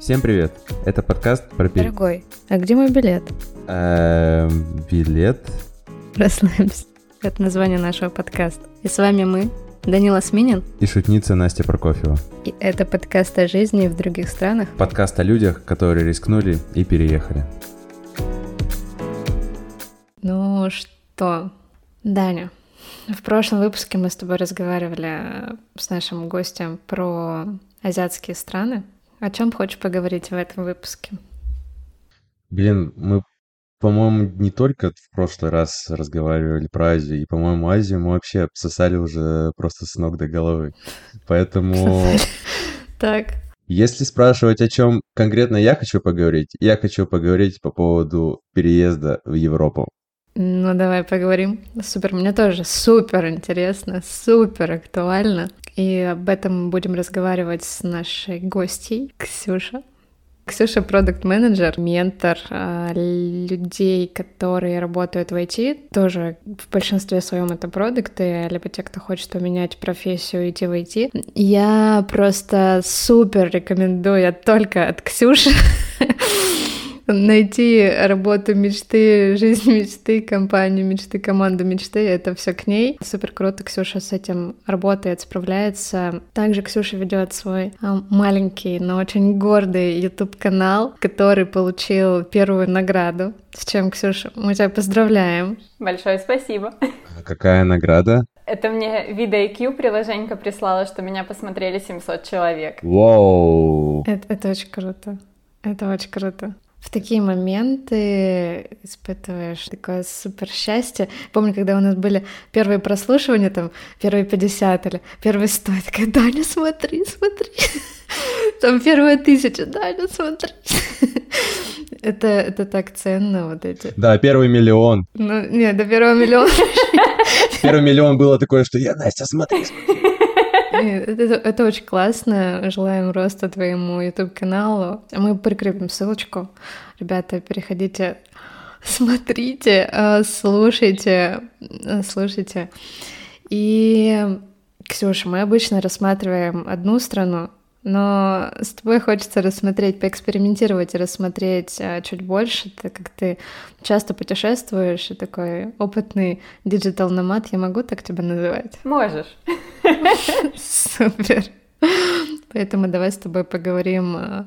Всем привет! Это подкаст про билет. Дорогой, а где мой билет? Эм, билет? Расслабься. Это название нашего подкаста. И с вами мы, Данила Сминин. И шутница Настя Прокофьева. И это подкаст о жизни в других странах. Подкаст о людях, которые рискнули и переехали. Ну что, Даня, в прошлом выпуске мы с тобой разговаривали с нашим гостем про азиатские страны. О чем хочешь поговорить в этом выпуске? Блин, мы, по-моему, не только в прошлый раз разговаривали про Азию, и, по-моему, Азию мы вообще обсосали уже просто с ног до головы. Поэтому... Так. Если спрашивать, о чем конкретно я хочу поговорить, я хочу поговорить по поводу переезда в Европу. Ну, давай поговорим. Супер, мне тоже супер интересно, супер актуально. И об этом будем разговаривать с нашей гостьей Ксюша. Ксюша — продукт-менеджер, ментор э, людей, которые работают в IT. Тоже в большинстве своем это продукты, либо те, кто хочет поменять профессию, идти в IT. Я просто супер рекомендую я только от Ксюши найти работу мечты, жизнь мечты, компанию мечты, команду мечты, это все к ней. Супер круто, Ксюша с этим работает, справляется. Также Ксюша ведет свой а, маленький, но очень гордый YouTube канал, который получил первую награду. С чем, Ксюша, мы тебя поздравляем. Большое спасибо. А какая награда? Это мне VidIQ приложенька прислала, что меня посмотрели 700 человек. Вау! Это, это очень круто. Это очень круто в такие моменты испытываешь такое супер счастье. Помню, когда у нас были первые прослушивания, там, первые 50 или первые 100, я такая, Даня, смотри, смотри. Там первая тысяча, Даня, смотри. Это, это так ценно, вот эти. Да, первый миллион. Ну, нет, до первого миллиона. Первый миллион было такое, что я, Настя, смотри, смотри. Это, это очень классно. Желаем роста твоему YouTube-каналу. Мы прикрепим ссылочку. Ребята, переходите, смотрите, э, слушайте, э, слушайте. И, Ксюша, мы обычно рассматриваем одну страну, но с тобой хочется рассмотреть, поэкспериментировать и рассмотреть а, чуть больше, так как ты часто путешествуешь и такой опытный digital nomad. Я могу так тебя называть? Можешь. Супер. Поэтому давай с тобой поговорим, а,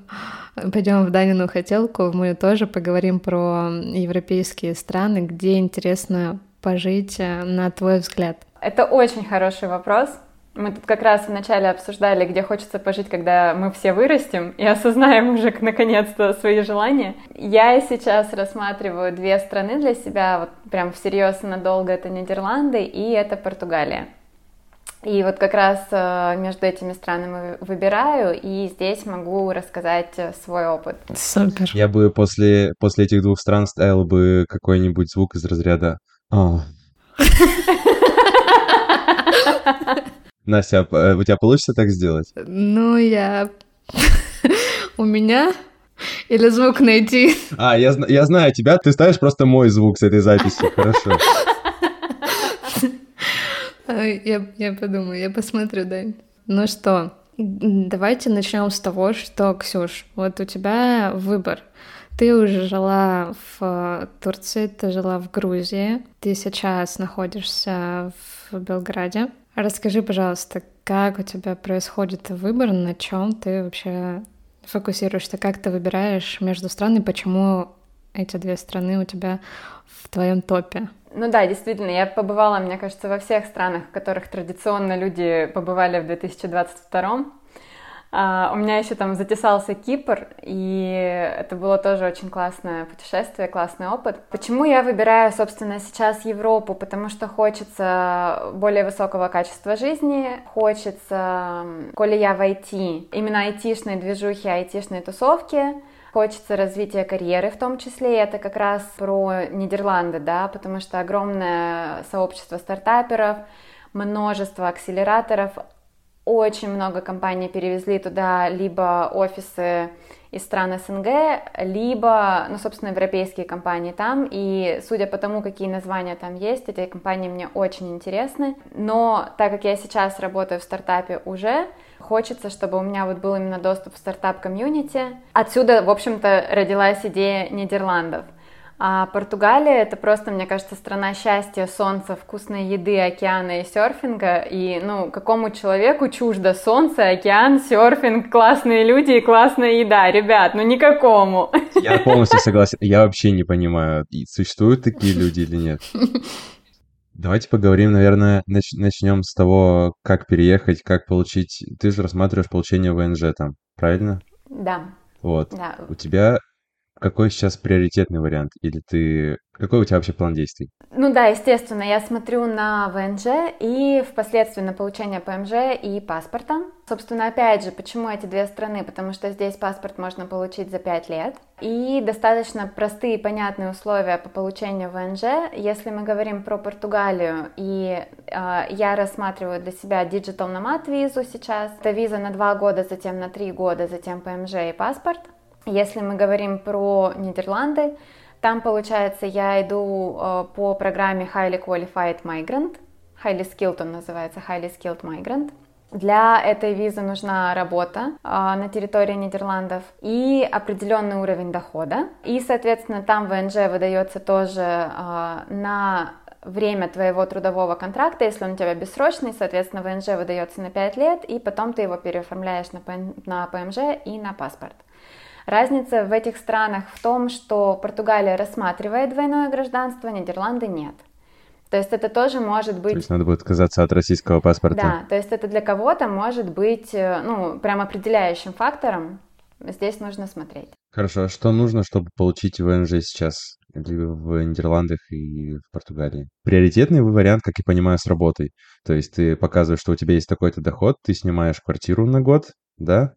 пойдем в Данину хотелку, мы тоже поговорим про европейские страны, где интересно пожить, а, на твой взгляд. Это очень хороший вопрос. Мы тут как раз вначале обсуждали, где хочется пожить, когда мы все вырастем и осознаем уже наконец-то свои желания. Я сейчас рассматриваю две страны для себя, вот прям всерьез надолго это Нидерланды и это Португалия. И вот как раз э, между этими странами выбираю, и здесь могу рассказать э, свой опыт. Супер. Я бы после, после этих двух стран ставил бы какой-нибудь звук из разряда «А». Настя, а, э, у тебя получится так сделать? Ну, я... У меня или звук найти? А, я, я знаю тебя, ты ставишь просто мой звук с этой записи, хорошо. Я, я подумаю, я посмотрю, Дань. Ну что, давайте начнем с того, что, Ксюш, вот у тебя выбор. Ты уже жила в Турции, ты жила в Грузии, ты сейчас находишься в Белграде. Расскажи, пожалуйста, как у тебя происходит выбор, на чем ты вообще фокусируешься, как ты выбираешь между странами, почему эти две страны у тебя в твоем топе? Ну да, действительно, я побывала, мне кажется, во всех странах, в которых традиционно люди побывали в 2022 а, у меня еще там затесался Кипр, и это было тоже очень классное путешествие, классный опыт. Почему я выбираю, собственно, сейчас Европу? Потому что хочется более высокого качества жизни, хочется, коли я в IT, именно айтишной движухи, айтишной тусовки, хочется развития карьеры в том числе, и это как раз про Нидерланды, да, потому что огромное сообщество стартаперов, множество акселераторов, очень много компаний перевезли туда либо офисы из стран СНГ, либо, ну, собственно, европейские компании там. И судя по тому, какие названия там есть, эти компании мне очень интересны. Но так как я сейчас работаю в стартапе уже, хочется, чтобы у меня вот был именно доступ в стартап-комьюнити. Отсюда, в общем-то, родилась идея Нидерландов — а Португалия это просто, мне кажется, страна счастья, солнца, вкусной еды, океана и серфинга. И, ну, какому человеку чуждо солнце, океан, серфинг, классные люди и классная еда, ребят, ну никакому. Я полностью согласен. Я вообще не понимаю, существуют такие люди или нет. Давайте поговорим, наверное, нач- начнем с того, как переехать, как получить. Ты же рассматриваешь получение ВНЖ там, правильно? Да. Вот. Да. У тебя какой сейчас приоритетный вариант? Или ты... Какой у тебя вообще план действий? Ну да, естественно, я смотрю на ВНЖ и впоследствии на получение ПМЖ и паспорта. Собственно, опять же, почему эти две страны? Потому что здесь паспорт можно получить за 5 лет. И достаточно простые и понятные условия по получению ВНЖ. Если мы говорим про Португалию, и э, я рассматриваю для себя Digital Nomad визу сейчас. Это виза на 2 года, затем на 3 года, затем ПМЖ и паспорт. Если мы говорим про Нидерланды, там, получается, я иду э, по программе Highly Qualified Migrant, Highly Skilled он называется, Highly Skilled Migrant. Для этой визы нужна работа э, на территории Нидерландов и определенный уровень дохода. И, соответственно, там ВНЖ выдается тоже э, на время твоего трудового контракта, если он у тебя бессрочный, соответственно, ВНЖ выдается на 5 лет, и потом ты его переоформляешь на, на ПМЖ и на паспорт. Разница в этих странах в том, что Португалия рассматривает двойное гражданство, Нидерланды нет. То есть это тоже может быть... То есть надо будет отказаться от российского паспорта. Да, то есть это для кого-то может быть, э, ну, прям определяющим фактором. Здесь нужно смотреть. Хорошо, а что нужно, чтобы получить ВНЖ сейчас в Нидерландах и в Португалии? Приоритетный вариант, как я понимаю, с работой. То есть ты показываешь, что у тебя есть такой-то доход, ты снимаешь квартиру на год, да?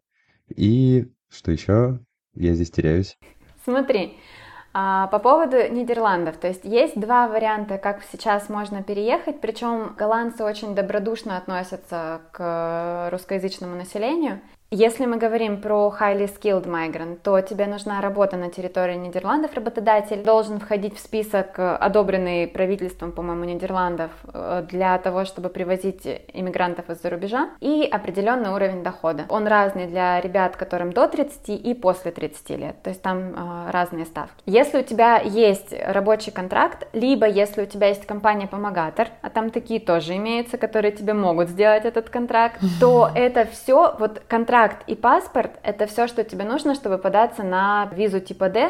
И что еще? Я здесь теряюсь. Смотри, а, по поводу Нидерландов, то есть есть два варианта, как сейчас можно переехать, причем голландцы очень добродушно относятся к русскоязычному населению, если мы говорим про highly skilled migrant, то тебе нужна работа на территории Нидерландов. Работодатель должен входить в список, э, одобренный правительством, по-моему, Нидерландов, э, для того, чтобы привозить иммигрантов из-за рубежа, и определенный уровень дохода. Он разный для ребят, которым до 30 и после 30 лет, то есть там э, разные ставки. Если у тебя есть рабочий контракт, либо если у тебя есть компания-помогатор, а там такие тоже имеются, которые тебе могут сделать этот контракт, то это все, вот контракт контракт и паспорт — это все, что тебе нужно, чтобы податься на визу типа D,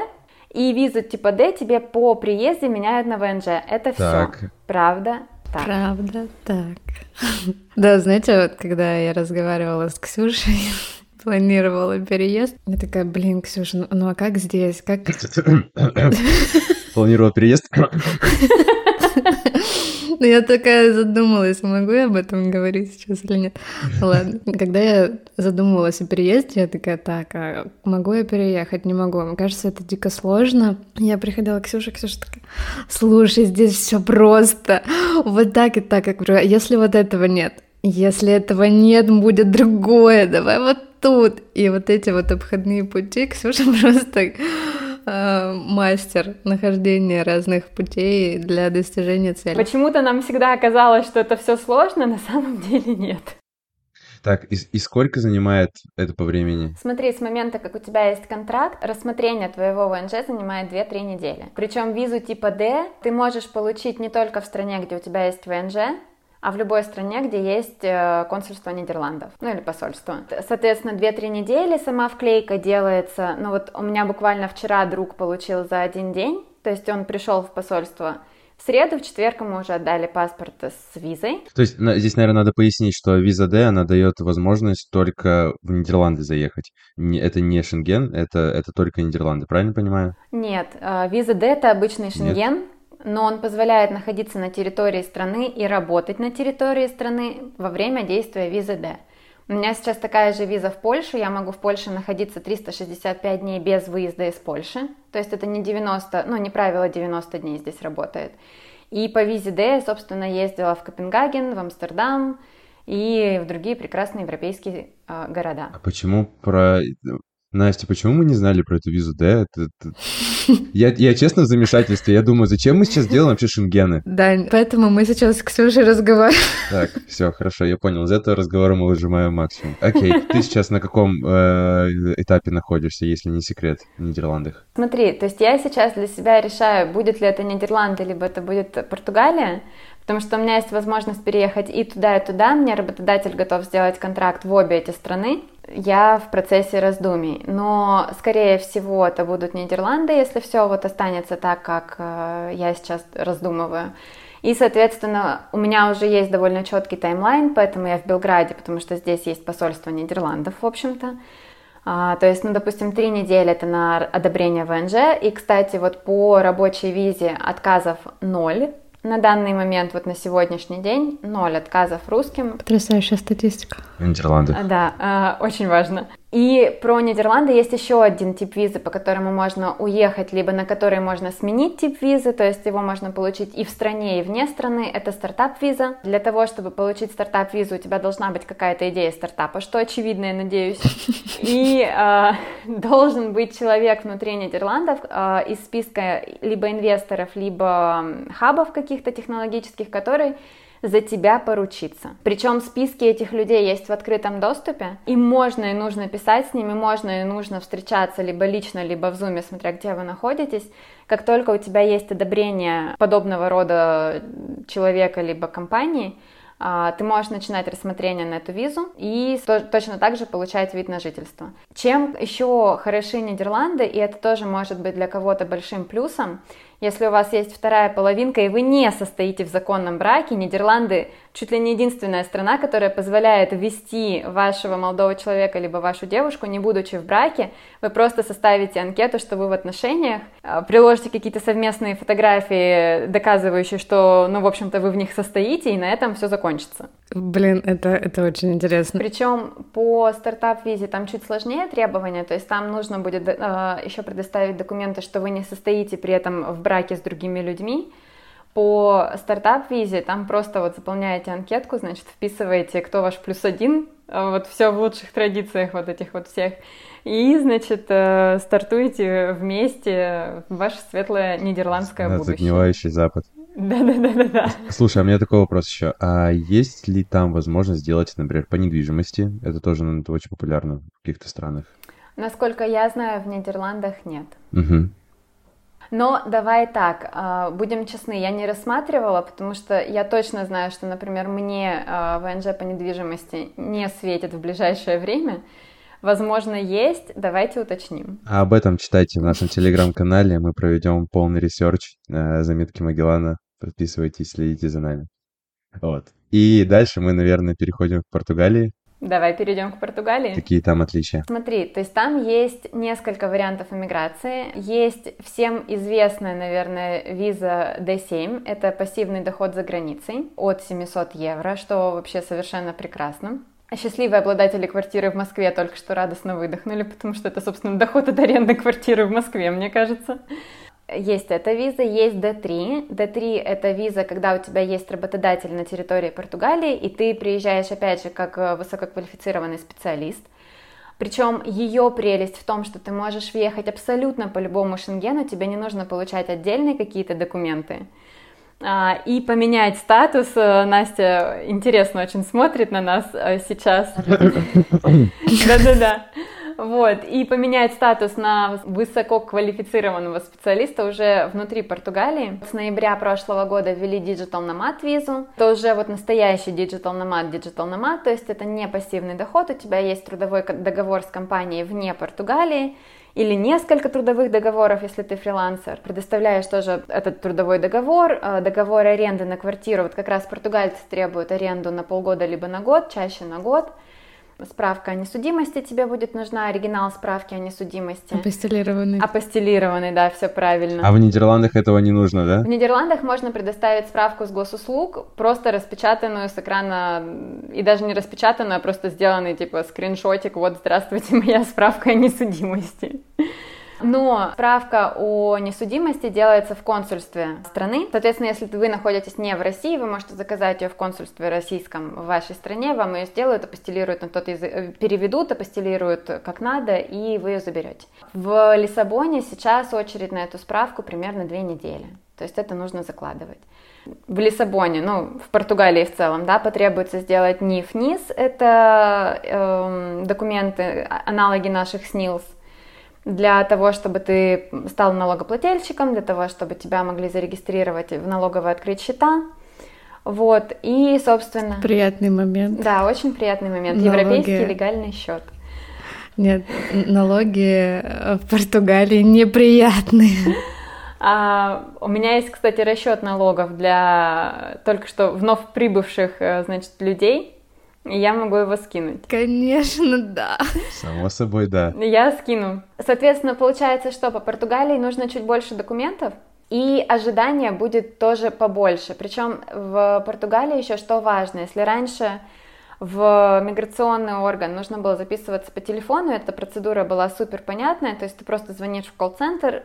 и визу типа D тебе по приезде меняют на ВНЖ. Это все. Правда? Так. Правда, так. Да, знаете, вот когда я разговаривала с Ксюшей, планировала переезд, я такая, блин, Ксюша, ну, ну а как здесь? Как... Планировала переезд? Ну, я такая задумалась, могу я об этом говорить сейчас или нет? Ладно. Когда я задумывалась о переезде, я такая, так, а могу я переехать? Не могу. Мне кажется, это дико сложно. Я приходила к Ксюше, Ксюша такая, слушай, здесь все просто. Вот так и так, как если вот этого нет, если этого нет, будет другое, давай вот тут. И вот эти вот обходные пути Ксюша просто Э, мастер нахождения разных путей для достижения цели. Почему-то нам всегда казалось, что это все сложно, на самом деле нет. Так, и, и сколько занимает это по времени? Смотри, с момента, как у тебя есть контракт, рассмотрение твоего ВНЖ занимает 2-3 недели. Причем визу типа D ты можешь получить не только в стране, где у тебя есть ВНЖ, а в любой стране, где есть э, консульство Нидерландов, ну или посольство. Соответственно, 2-3 недели сама вклейка делается, ну вот у меня буквально вчера друг получил за один день, то есть он пришел в посольство в среду, в четверг ему уже отдали паспорт с визой. То есть здесь, наверное, надо пояснить, что виза D, она дает возможность только в Нидерланды заехать. Это не Шенген, это, это только Нидерланды, правильно понимаю? Нет, э, виза D это обычный Шенген, Нет но он позволяет находиться на территории страны и работать на территории страны во время действия визы D. У меня сейчас такая же виза в Польшу, я могу в Польше находиться 365 дней без выезда из Польши, то есть это не 90, ну не правило 90 дней здесь работает. И по визе D собственно, ездила в Копенгаген, в Амстердам, и в другие прекрасные европейские э, города. А почему про Настя, почему мы не знали про эту визу Д? Это, это... Я, я честно в замешательстве. Я думаю, зачем мы сейчас делаем вообще шенгены? Да, поэтому мы сейчас с Ксюшей разговариваем. Так, все, хорошо, я понял. Из этого разговора мы выжимаем максимум. Окей, ты сейчас на каком э, этапе находишься, если не секрет, в Нидерландах? Смотри, то есть я сейчас для себя решаю, будет ли это Нидерланды, либо это будет Португалия, потому что у меня есть возможность переехать и туда, и туда. Мне работодатель готов сделать контракт в обе эти страны я в процессе раздумий. Но, скорее всего, это будут Нидерланды, если все вот останется так, как э, я сейчас раздумываю. И, соответственно, у меня уже есть довольно четкий таймлайн, поэтому я в Белграде, потому что здесь есть посольство Нидерландов, в общем-то. А, то есть, ну, допустим, три недели это на одобрение ВНЖ. И, кстати, вот по рабочей визе отказов ноль. На данный момент, вот на сегодняшний день, ноль отказов русским. Потрясающая статистика. Нидерланды. Да, э, очень важно. И про Нидерланды есть еще один тип визы, по которому можно уехать, либо на который можно сменить тип визы, то есть его можно получить и в стране, и вне страны. Это стартап-виза. Для того, чтобы получить стартап-визу, у тебя должна быть какая-то идея стартапа, что очевидно, я надеюсь. И э, должен быть человек внутри Нидерландов э, из списка либо инвесторов, либо хабов каких-то технологических, который за тебя поручиться. Причем списки этих людей есть в открытом доступе, и можно и нужно писать с ними, можно и нужно встречаться либо лично, либо в зуме, смотря где вы находитесь. Как только у тебя есть одобрение подобного рода человека либо компании, а, ты можешь начинать рассмотрение на эту визу и точно так же получать вид на жительство. Чем еще хороши Нидерланды, и это тоже может быть для кого-то большим плюсом, если у вас есть вторая половинка, и вы не состоите в законном браке, Нидерланды чуть ли не единственная страна, которая позволяет ввести вашего молодого человека либо вашу девушку, не будучи в браке. Вы просто составите анкету, что вы в отношениях, а, приложите какие-то совместные фотографии, доказывающие, что, ну, в общем-то, вы в них состоите, и на этом все закончится. Блин, это, это очень интересно. Причем по стартап-визе там чуть сложнее требования, то есть там нужно будет э, еще предоставить документы, что вы не состоите при этом в браке с другими людьми. По стартап-визе там просто вот заполняете анкетку, значит, вписываете, кто ваш плюс один, а вот все в лучших традициях вот этих вот всех. И, значит, э, стартуете вместе в ваше светлое нидерландское будущее. Загнивающий Запад. Да-да-да-да-да. Слушай, а у меня такой вопрос еще. А есть ли там возможность сделать, например, по недвижимости? Это тоже ну, это очень популярно в каких-то странах. Насколько я знаю, в Нидерландах нет. Угу. Но давай так, а, будем честны, я не рассматривала, потому что я точно знаю, что, например, мне а, ВНЖ по недвижимости не светит в ближайшее время. Возможно, есть, давайте уточним. А об этом читайте в нашем телеграм-канале, мы проведем полный research э, заметки Магеллана. Подписывайтесь, следите за нами. Вот. И дальше мы, наверное, переходим к Португалии. Давай перейдем к Португалии. Какие там отличия? Смотри, то есть там есть несколько вариантов иммиграции. Есть всем известная, наверное, виза D7. Это пассивный доход за границей от 700 евро, что вообще совершенно прекрасно. Счастливые обладатели квартиры в Москве только что радостно выдохнули, потому что это, собственно, доход от аренды квартиры в Москве, мне кажется. Есть эта виза, есть D3. D3 это виза, когда у тебя есть работодатель на территории Португалии, и ты приезжаешь опять же как э, высококвалифицированный специалист. Причем ее прелесть в том, что ты можешь въехать абсолютно по любому шенгену, тебе не нужно получать отдельные какие-то документы. А, и поменять статус. Э, Настя интересно очень смотрит на нас э, сейчас. Да-да-да. Вот, и поменять статус на высококвалифицированного специалиста уже внутри Португалии. С ноября прошлого года ввели Digital Nomad визу. Это уже вот настоящий Digital Nomad, Digital Nomad, то есть это не пассивный доход, у тебя есть трудовой договор с компанией вне Португалии, или несколько трудовых договоров, если ты фрилансер. Предоставляешь тоже этот трудовой договор, э, договор аренды на квартиру. Вот как раз португальцы требуют аренду на полгода либо на год, чаще на год. Справка о несудимости тебе будет нужна, оригинал справки о несудимости. Апостелированный. Апостелированный, да, все правильно. А в Нидерландах этого не нужно, да? В Нидерландах можно предоставить справку с госуслуг, просто распечатанную с экрана, и даже не распечатанную, а просто сделанный, типа, скриншотик, вот, здравствуйте, моя справка о несудимости. Но справка о несудимости делается в консульстве страны. Соответственно, если вы находитесь не в России, вы можете заказать ее в консульстве российском в вашей стране, вам ее сделают, апостелируют на тот язык, э, переведут, апостелируют как надо, и вы ее заберете. В Лиссабоне сейчас очередь на эту справку примерно две недели. То есть это нужно закладывать. В Лиссабоне, ну, в Португалии в целом, да, потребуется сделать НИФ-НИС, это э, документы, а, аналоги наших СНИЛС, для того, чтобы ты стал налогоплательщиком, для того, чтобы тебя могли зарегистрировать в налоговой открыть счета. Вот, и, собственно... Приятный момент. Да, очень приятный момент. Налоги... Европейский легальный счет. Нет, налоги в Португалии неприятные. А, у меня есть, кстати, расчет налогов для только что вновь прибывших, э, значит, людей. И я могу его скинуть. Конечно, да. Само собой, да. Я скину. Соответственно, получается, что по Португалии нужно чуть больше документов, и ожидание будет тоже побольше. Причем в Португалии еще что важно, если раньше в миграционный орган нужно было записываться по телефону, эта процедура была супер понятная, то есть ты просто звонишь в колл-центр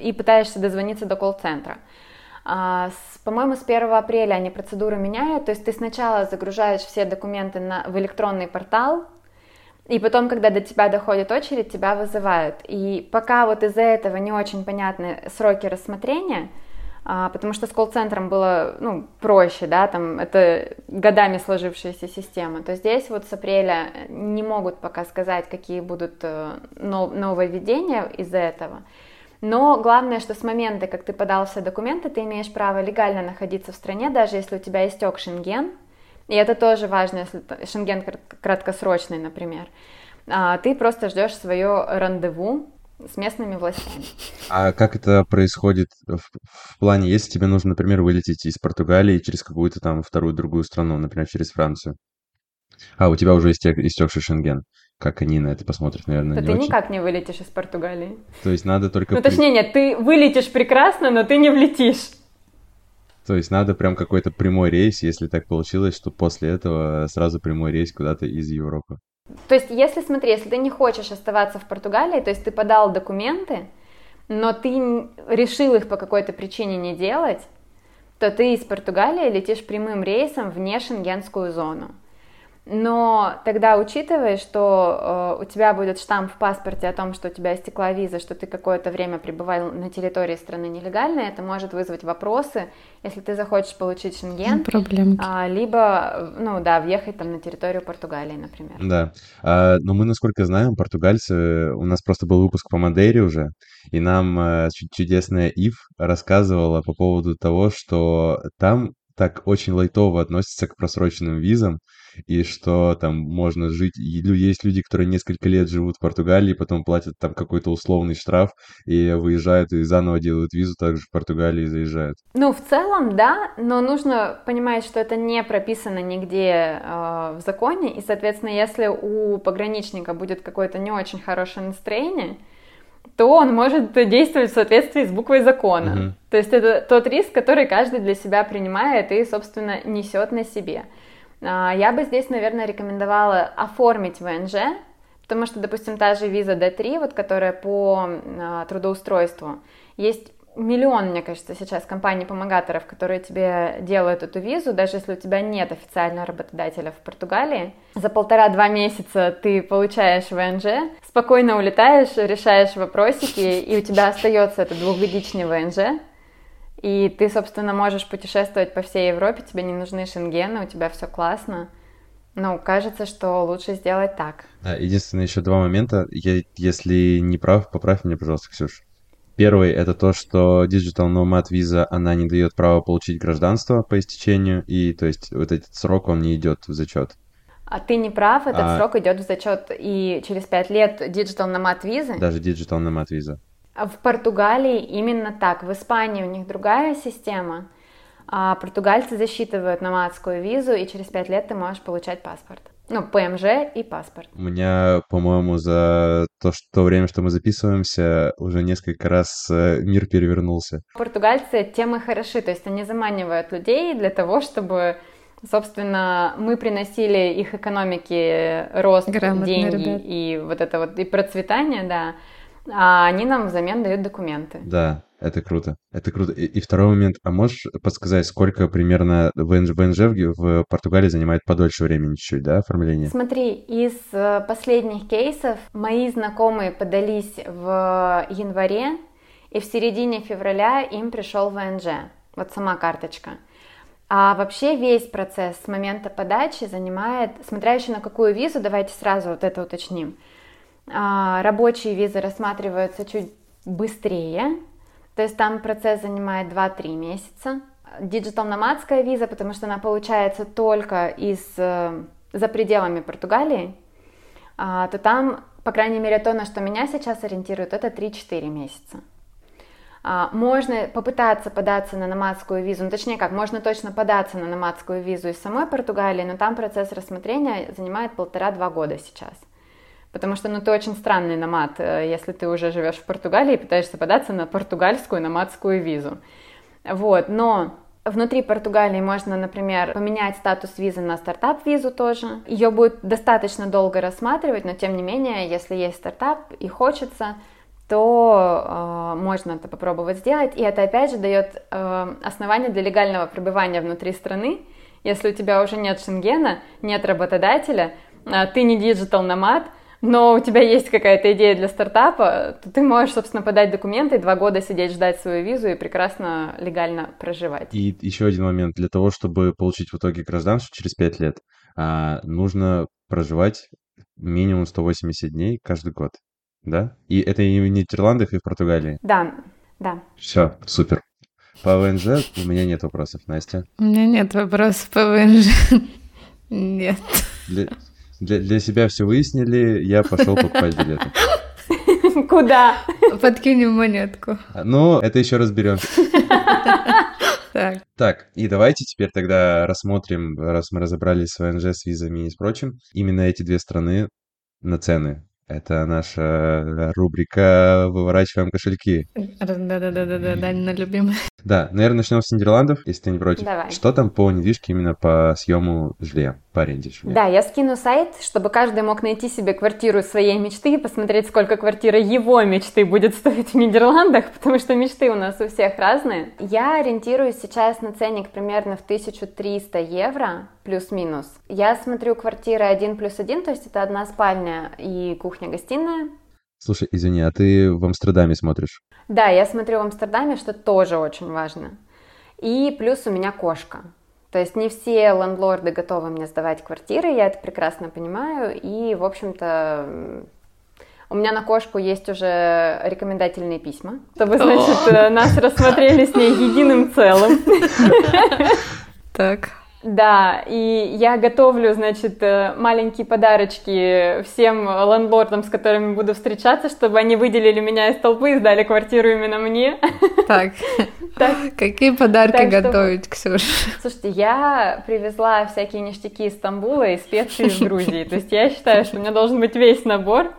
и пытаешься дозвониться до колл-центра. А, по-моему, с 1 апреля они процедуру меняют, то есть ты сначала загружаешь все документы на, в электронный портал, и потом, когда до тебя доходит очередь, тебя вызывают. И пока вот из-за этого не очень понятны сроки рассмотрения, а, потому что с колл-центром было ну, проще, да, там это годами сложившаяся система, то здесь вот с апреля не могут пока сказать, какие будут э, нововведения из-за этого. Но главное, что с момента, как ты подал все документы, ты имеешь право легально находиться в стране, даже если у тебя истек шенген. И это тоже важно, если шенген краткосрочный, например. А, ты просто ждешь свое рандеву с местными властями. А как это происходит в, в плане, если тебе нужно, например, вылететь из Португалии через какую-то там вторую другую страну, например, через Францию? А, у тебя уже истек, истекший шенген. Как они на это посмотрят, наверное, То не ты очень. никак не вылетишь из Португалии. То есть надо только... Ну, точнее, нет, ты вылетишь прекрасно, но ты не влетишь. То есть надо прям какой-то прямой рейс, если так получилось, что после этого сразу прямой рейс куда-то из Европы. То есть, если, смотри, если ты не хочешь оставаться в Португалии, то есть ты подал документы, но ты решил их по какой-то причине не делать, то ты из Португалии летишь прямым рейсом вне шенгенскую зону. Но тогда учитывая, что э, у тебя будет штамп в паспорте о том, что у тебя истекла виза, что ты какое-то время пребывал на территории страны нелегально, это может вызвать вопросы, если ты захочешь получить шенген, Проблемки. А, либо, ну да, въехать там на территорию Португалии, например. Да, а, но мы, насколько знаем, португальцы, у нас просто был выпуск по Мадейре уже, и нам а, чудесная Ив рассказывала по поводу того, что там так очень лайтово относятся к просроченным визам, и что там можно жить. И есть люди, которые несколько лет живут в Португалии, потом платят там какой-то условный штраф и выезжают и заново делают визу, также в Португалии заезжают. Ну, в целом, да, но нужно понимать, что это не прописано нигде э, в законе, и, соответственно, если у пограничника будет какое-то не очень хорошее настроение, то он может действовать в соответствии с буквой закона. Угу. То есть это тот риск, который каждый для себя принимает и, собственно, несет на себе. А, я бы здесь, наверное, рекомендовала оформить ВНЖ, потому что, допустим, та же виза D3, вот, которая по а, трудоустройству, есть миллион, мне кажется, сейчас компаний-помогаторов, которые тебе делают эту визу, даже если у тебя нет официального работодателя в Португалии. За полтора-два месяца ты получаешь ВНЖ, спокойно улетаешь, решаешь вопросики, и у тебя остается этот двухгодичный ВНЖ, и ты, собственно, можешь путешествовать по всей Европе, тебе не нужны шенгены, у тебя все классно. Ну, кажется, что лучше сделать так. Да, единственное, еще два момента. Я, если не прав, поправь меня, пожалуйста, Ксюш. Первый — это то, что Digital Nomad виза, она не дает права получить гражданство по истечению, и то есть вот этот срок, он не идет в зачет. А ты не прав, этот а... срок идет в зачет, и через пять лет Digital Nomad визы... Даже Digital Nomad виза. В Португалии именно так. В Испании у них другая система. А португальцы засчитывают номадскую визу, и через пять лет ты можешь получать паспорт. Ну, ПМЖ и паспорт. У меня, по-моему, за то, что, то время, что мы записываемся, уже несколько раз э, мир перевернулся. Португальцы темы хороши, то есть они заманивают людей для того, чтобы собственно, мы приносили их экономике рост, Грамотные деньги ребят. и вот это вот и процветание, да. А они нам взамен дают документы. Да, это круто. Это круто. И, и второй момент. А можешь подсказать, сколько примерно ВНЖ, ВНЖ в Португалии занимает подольше времени чуть-чуть, да, оформление? Смотри, из э, последних кейсов мои знакомые подались в январе, и в середине февраля им пришел ВНЖ. Вот сама карточка. А вообще весь процесс с момента подачи занимает, смотря еще на какую визу, давайте сразу вот это уточним. А, рабочие визы рассматриваются чуть быстрее, то есть там процесс занимает 2-3 месяца. Диджитал-номадская виза, потому что она получается только из, э, за пределами Португалии, а, то там, по крайней мере, то, на что меня сейчас ориентирует, это 3-4 месяца. А, можно попытаться податься на номадскую визу, ну, точнее как, можно точно податься на номадскую визу из самой Португалии, но там процесс рассмотрения занимает полтора-два года сейчас. Потому что, ну, ты очень странный номад, э, если ты уже живешь в Португалии и пытаешься податься на португальскую номадскую визу. Вот, но Внутри Португалии можно, например, поменять статус визы на стартап-визу тоже. Ее будет достаточно долго рассматривать, но тем не менее, если есть стартап и хочется, то э, можно это попробовать сделать. И это опять же дает э, основание для легального пребывания внутри страны. Если у тебя уже нет шенгена, нет работодателя, э, ты не digital nomad, но у тебя есть какая-то идея для стартапа, то ты можешь, собственно, подать документы, два года сидеть, ждать свою визу и прекрасно легально проживать. И еще один момент. Для того, чтобы получить в итоге гражданство через пять лет, а, нужно проживать минимум 180 дней каждый год да? И это и в Нидерландах, и в Португалии? Да, да. Все, супер. По ВНЖ у меня нет вопросов, Настя. У меня нет вопросов по ВНЖ. Нет. Для, для, для себя все выяснили, я пошел покупать билеты. Куда? Подкинем монетку. Ну, это еще разберем. Так. Так, и давайте теперь тогда рассмотрим, раз мы разобрались с ВНЖ, с визами и с прочим, именно эти две страны на цены. Это наша э, рубрика «Выворачиваем кошельки». Да-да-да-да-да, Данина любимая. Да, наверное, начнем с Нидерландов, если ты не против. Давай. Что там по недвижке именно по съему жилья, по аренде жилья? Да, я скину сайт, чтобы каждый мог найти себе квартиру своей мечты и посмотреть, сколько квартира его мечты будет стоить в Нидерландах, потому что мечты у нас у всех разные. Я ориентируюсь сейчас на ценник примерно в 1300 евро, плюс-минус. Я смотрю квартиры 1 плюс 1, то есть это одна спальня и кухня-гостиная. Слушай, извини, а ты в Амстердаме смотришь? Да, я смотрю в Амстердаме, что тоже очень важно. И плюс у меня кошка. То есть не все лендлорды готовы мне сдавать квартиры, я это прекрасно понимаю. И, в общем-то, у меня на кошку есть уже рекомендательные письма, чтобы, значит, э, нас рассмотрели с ней единым целым. Так. Да, и я готовлю, значит, э, маленькие подарочки всем ландлордам, с которыми буду встречаться, чтобы они выделили меня из толпы и сдали квартиру именно мне. Так, так. какие подарки так, готовить, что... Ксюша? Слушайте, я привезла всякие ништяки из Стамбула и специи из Грузии, то есть я считаю, что у меня должен быть весь набор.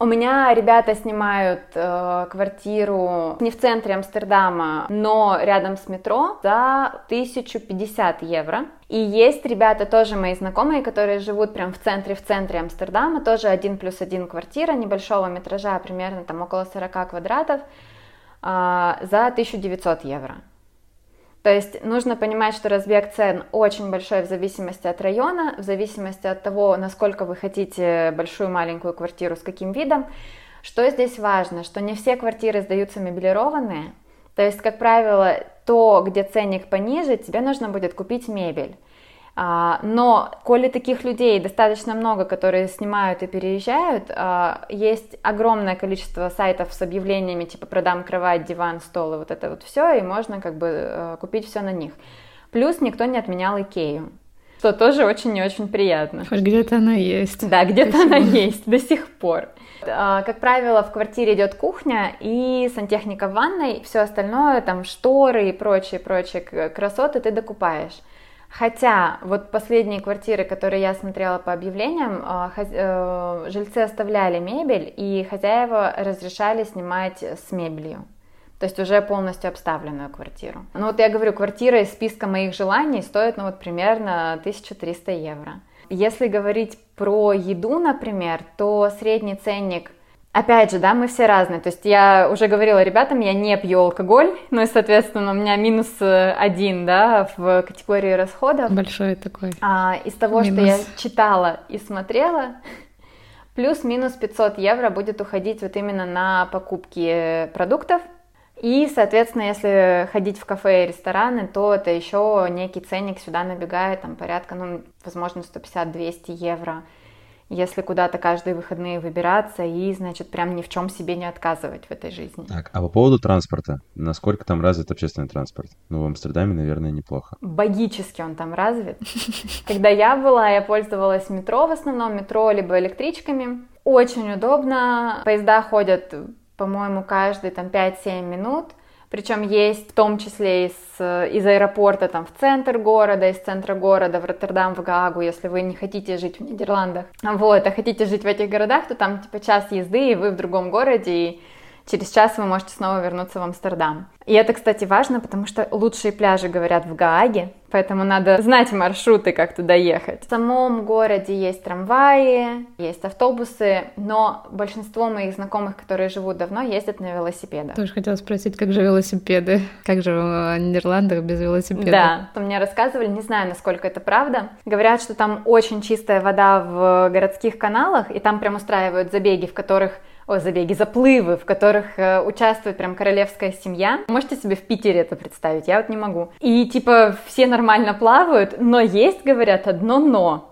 У меня ребята снимают э, квартиру не в центре Амстердама, но рядом с метро за 1050 евро. И есть ребята, тоже мои знакомые, которые живут прям в центре, в центре Амстердама, тоже один плюс один квартира небольшого метража, примерно там около 40 квадратов, э, за 1900 евро. То есть нужно понимать, что разбег цен очень большой в зависимости от района, в зависимости от того, насколько вы хотите большую маленькую квартиру с каким видом. Что здесь важно, что не все квартиры сдаются мебелированные. То есть, как правило, то, где ценник пониже, тебе нужно будет купить мебель. А, но, коли таких людей достаточно много, которые снимают и переезжают, а, есть огромное количество сайтов с объявлениями типа продам кровать, диван, стол и вот это вот все, и можно как бы э, купить все на них. Плюс никто не отменял Икею, что тоже очень и очень приятно. Хоть где-то она есть. Да, где-то она есть до сих пор. А, как правило, в квартире идет кухня и сантехника в ванной, все остальное, там шторы и прочие-прочие красоты ты докупаешь. Хотя вот последние квартиры, которые я смотрела по объявлениям, а, э, жильцы оставляли мебель, и хозяева разрешали снимать с мебелью. То есть уже полностью обставленную квартиру. Ну вот я говорю, квартира из списка моих желаний стоит ну вот примерно 1300 евро. Если говорить про еду, например, то средний ценник Опять же, да, мы все разные. То есть я уже говорила ребятам, я не пью алкоголь, ну и, соответственно, у меня минус э, один, да, в категории расходов. Большой такой. А, из того, минус. что я читала и смотрела, плюс-минус 500 евро будет уходить вот именно на покупки продуктов. И, соответственно, если ходить в кафе и рестораны, то это еще некий ценник сюда набегает, там порядка, ну, возможно, 150-200 евро если куда-то каждые выходные выбираться и, значит, прям ни в чем себе не отказывать в этой жизни. Так, а по поводу транспорта, насколько там развит общественный транспорт? Ну, в Амстердаме, наверное, неплохо. Богически он там развит. Когда я была, я пользовалась метро в основном, метро либо электричками. Очень удобно. Поезда ходят, по-моему, каждые там 5-7 минут. Причем есть в том числе из, из аэропорта там, в центр города, из центра города в Роттердам, в Гаагу, если вы не хотите жить в Нидерландах. Вот, а хотите жить в этих городах, то там типа час езды, и вы в другом городе, и через час вы можете снова вернуться в Амстердам. И это, кстати, важно, потому что лучшие пляжи, говорят, в Гааге, поэтому надо знать маршруты, как туда ехать. В самом городе есть трамваи, есть автобусы, но большинство моих знакомых, которые живут давно, ездят на велосипедах. Тоже хотела спросить, как же велосипеды? Как же в Нидерландах без велосипедов? Да, то мне рассказывали, не знаю, насколько это правда. Говорят, что там очень чистая вода в городских каналах, и там прям устраивают забеги, в которых о, забеги, заплывы, в которых э, участвует прям королевская семья. Можете себе в Питере это представить? Я вот не могу. И типа все нормально плавают, но есть, говорят, одно но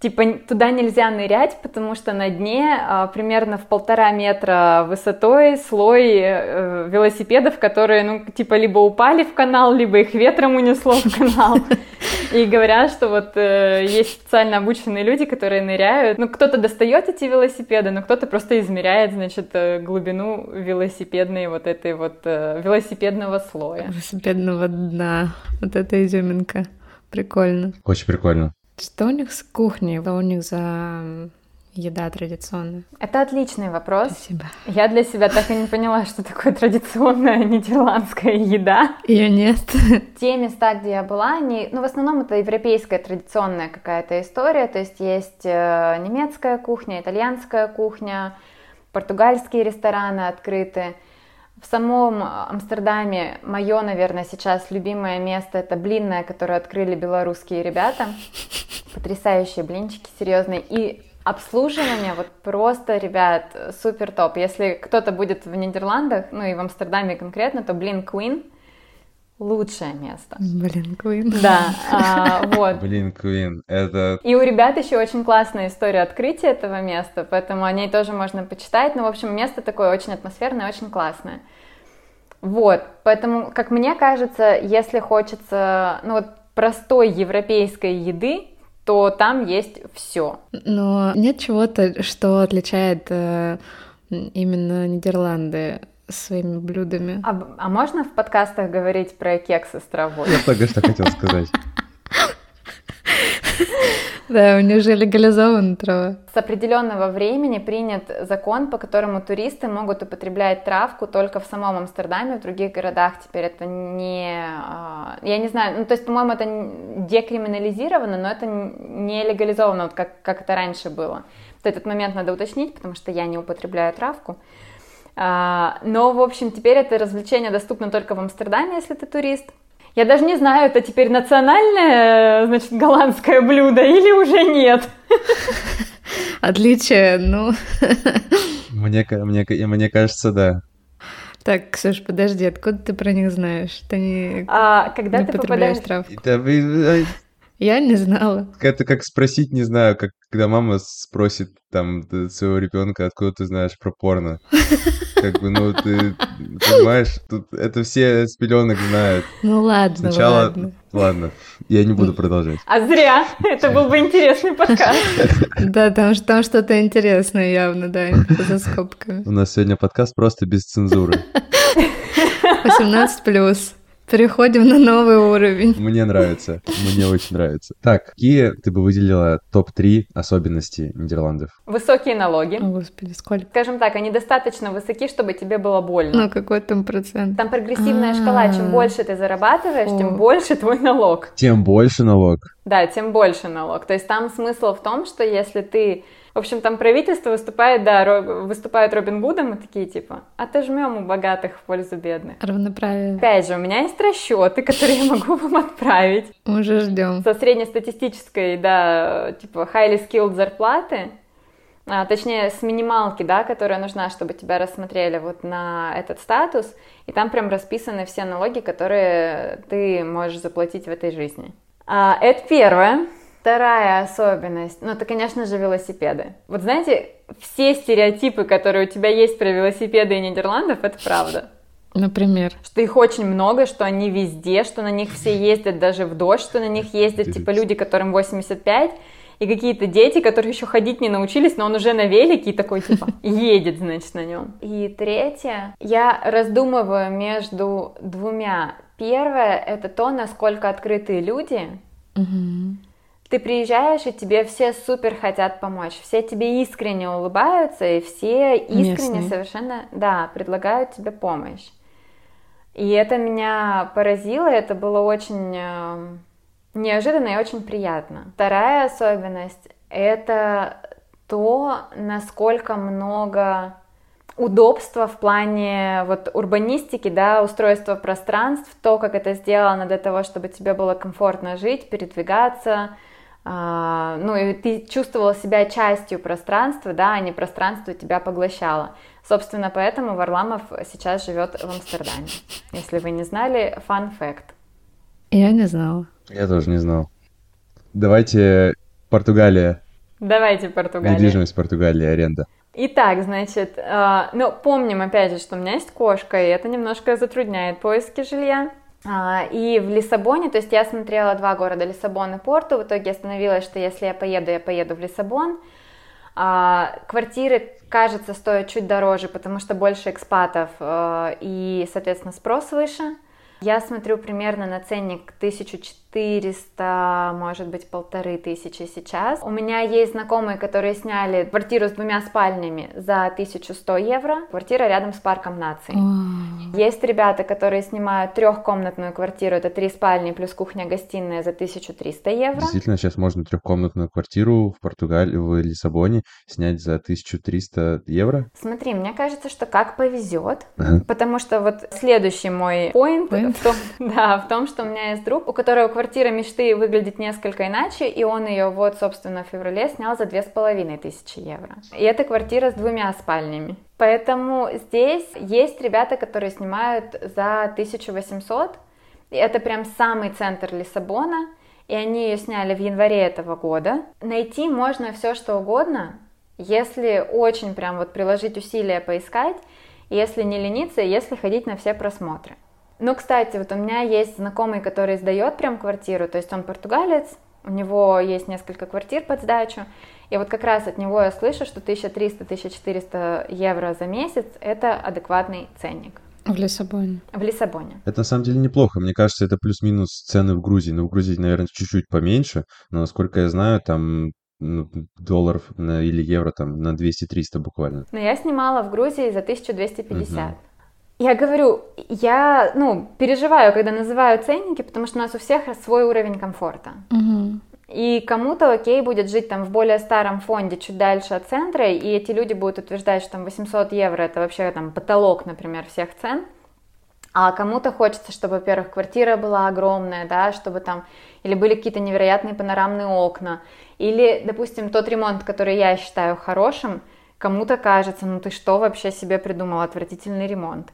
типа туда нельзя нырять, потому что на дне а, примерно в полтора метра высотой слой э, велосипедов, которые, ну, типа либо упали в канал, либо их ветром унесло в канал. И говорят, что вот э, есть специально обученные люди, которые ныряют. Ну, кто-то достает эти велосипеды, но кто-то просто измеряет, значит, э, глубину велосипедной вот этой вот э, велосипедного слоя. Велосипедного дна. Вот эта изюминка. Прикольно. Очень прикольно. Что у них с кухней? Что у них за еда традиционная? Это отличный вопрос. Спасибо. Я для себя так и не поняла, что такое традиционная нидерландская еда. Ее нет. Те места, где я была, они, ну, в основном это европейская традиционная какая-то история, то есть есть э, немецкая кухня, итальянская кухня, португальские рестораны открыты. В самом Амстердаме мое, наверное, сейчас любимое место это блинное, которое открыли белорусские ребята. Потрясающие блинчики, серьезные. И обслуживание вот просто, ребят, супер топ. Если кто-то будет в Нидерландах, ну и в Амстердаме конкретно, то Блин Queen лучшее место. Блин, Куин. Да, а, вот. Блин, Куин, это... И у ребят еще очень классная история открытия этого места, поэтому о ней тоже можно почитать. Ну, в общем, место такое очень атмосферное, очень классное. Вот, поэтому, как мне кажется, если хочется, ну вот, простой европейской еды, то там есть все. Но нет чего-то, что отличает э, именно Нидерланды своими блюдами. А, а можно в подкастах говорить про кексы с травой? Я только что хотел сказать. Да, у них же легализована трава. С определенного времени принят закон, по которому туристы могут употреблять травку только в самом Амстердаме, в других городах теперь это не... А, я не знаю, ну то есть, по-моему, это декриминализировано, но это не легализовано, вот как, как это раньше было. Вот этот момент надо уточнить, потому что я не употребляю травку. А, но, в общем, теперь это развлечение доступно только в Амстердаме, если ты турист. Я даже не знаю, это теперь национальное, значит, голландское блюдо или уже нет. Отличие, ну... Мне, мне, мне кажется, да. Так, Ксюш, подожди, откуда ты про них знаешь? Ты не, а, когда не ты потребляешь попадаешь... травку? Это, Я не знала. это как спросить, не знаю, как когда мама спросит там своего ребенка, откуда ты знаешь про порно. Как бы, ну, ты понимаешь, тут это все с пеленок знают. Ну ладно, Сначала... ладно. Ладно, я не буду продолжать. А зря, это был бы интересный подкаст. Да, там, там что-то интересное явно, да, за скобками. У нас сегодня подкаст просто без цензуры. 18 плюс. Переходим на новый уровень. Мне нравится, мне очень нравится. Так, какие ты бы выделила топ-3 особенности Нидерландов? Высокие налоги. О, господи, сколько? Скажем так, они достаточно высоки, чтобы тебе было больно. Ну, какой там процент? Там прогрессивная шкала. Чем А. больше ты зарабатываешь, тем больше твой налог. Тем больше налог. да, тем больше налог. То есть там смысл в том, что если ты в общем, там правительство выступает, да, выступает Робин Гудом и такие типа, отожмем у богатых в пользу бедных. Равноправие. Опять же, у меня есть расчеты, которые я могу вам отправить. Мы уже ждем. Со среднестатистической, да, типа highly skilled зарплаты, а, точнее, с минималки, да, которая нужна, чтобы тебя рассмотрели вот на этот статус, и там прям расписаны все налоги, которые ты можешь заплатить в этой жизни. А, это первое. Вторая особенность, ну, это, конечно же, велосипеды. Вот знаете, все стереотипы, которые у тебя есть про велосипеды и Нидерландов, это правда. Например? Что их очень много, что они везде, что на них все ездят даже в дождь, что на них ездят, типа, люди, которым 85, и какие-то дети, которые еще ходить не научились, но он уже на велике и такой, типа, едет, значит, на нем. И третье, я раздумываю между двумя. Первое, это то, насколько открытые люди, угу ты приезжаешь, и тебе все супер хотят помочь, все тебе искренне улыбаются, и все искренне Местные. совершенно, да, предлагают тебе помощь. И это меня поразило, это было очень э, неожиданно и очень приятно. Вторая особенность — это то, насколько много удобства в плане вот урбанистики, да, устройства пространств, то, как это сделано для того, чтобы тебе было комфортно жить, передвигаться, ну и ты чувствовала себя частью пространства, да, а не пространство тебя поглощало. Собственно, поэтому Варламов сейчас живет в Амстердаме. Если вы не знали, fun fact. Я не знала. Я тоже не знал. Давайте Португалия. Давайте Португалия. Недвижимость Португалии, аренда. Итак, значит, э, ну, помним опять же, что у меня есть кошка, и это немножко затрудняет поиски жилья. А, и в Лиссабоне, то есть я смотрела два города, Лиссабон и Порту, в итоге остановилась, что если я поеду, я поеду в Лиссабон. А, квартиры, кажется, стоят чуть дороже, потому что больше экспатов э, и, соответственно, спрос выше. Я смотрю примерно на ценник 1400, может быть, полторы тысячи сейчас. У меня есть знакомые, которые сняли квартиру с двумя спальнями за 1100 евро. Квартира рядом с парком наций. Mm. Есть ребята, которые снимают трехкомнатную квартиру, это три спальни плюс кухня-гостиная за 1300 евро. Действительно, сейчас можно трехкомнатную квартиру в Португалии, в Лиссабоне снять за 1300 евро. Смотри, мне кажется, что как повезет, uh-huh. потому что вот следующий мой point, point? В том, да, в том, что у меня есть друг, у которого квартира мечты выглядит несколько иначе, и он ее вот, собственно, в феврале снял за две с половиной тысячи евро. И это квартира с двумя спальнями. Поэтому здесь есть ребята, которые снимают за 1800, и это прям самый центр Лиссабона, и они ее сняли в январе этого года. Найти можно все, что угодно, если очень прям вот приложить усилия поискать, если не лениться, если ходить на все просмотры. Ну, кстати, вот у меня есть знакомый, который сдает прям квартиру, то есть он португалец, у него есть несколько квартир под сдачу, и вот как раз от него я слышу, что 1300-1400 евро за месяц – это адекватный ценник. В Лиссабоне. В Лиссабоне. Это на самом деле неплохо. Мне кажется, это плюс-минус цены в Грузии. Ну, в Грузии, наверное, чуть-чуть поменьше, но, насколько я знаю, там ну, долларов на, или евро там на 200-300 буквально. Но я снимала в Грузии за 1250. Угу. Я говорю, я, ну, переживаю, когда называю ценники, потому что у нас у всех свой уровень комфорта. Угу. И кому-то окей будет жить там в более старом фонде, чуть дальше от центра, и эти люди будут утверждать, что там 800 евро это вообще там потолок, например, всех цен. А кому-то хочется, чтобы, во-первых, квартира была огромная, да, чтобы там или были какие-то невероятные панорамные окна, или, допустим, тот ремонт, который я считаю хорошим, кому-то кажется, ну ты что вообще себе придумал, отвратительный ремонт.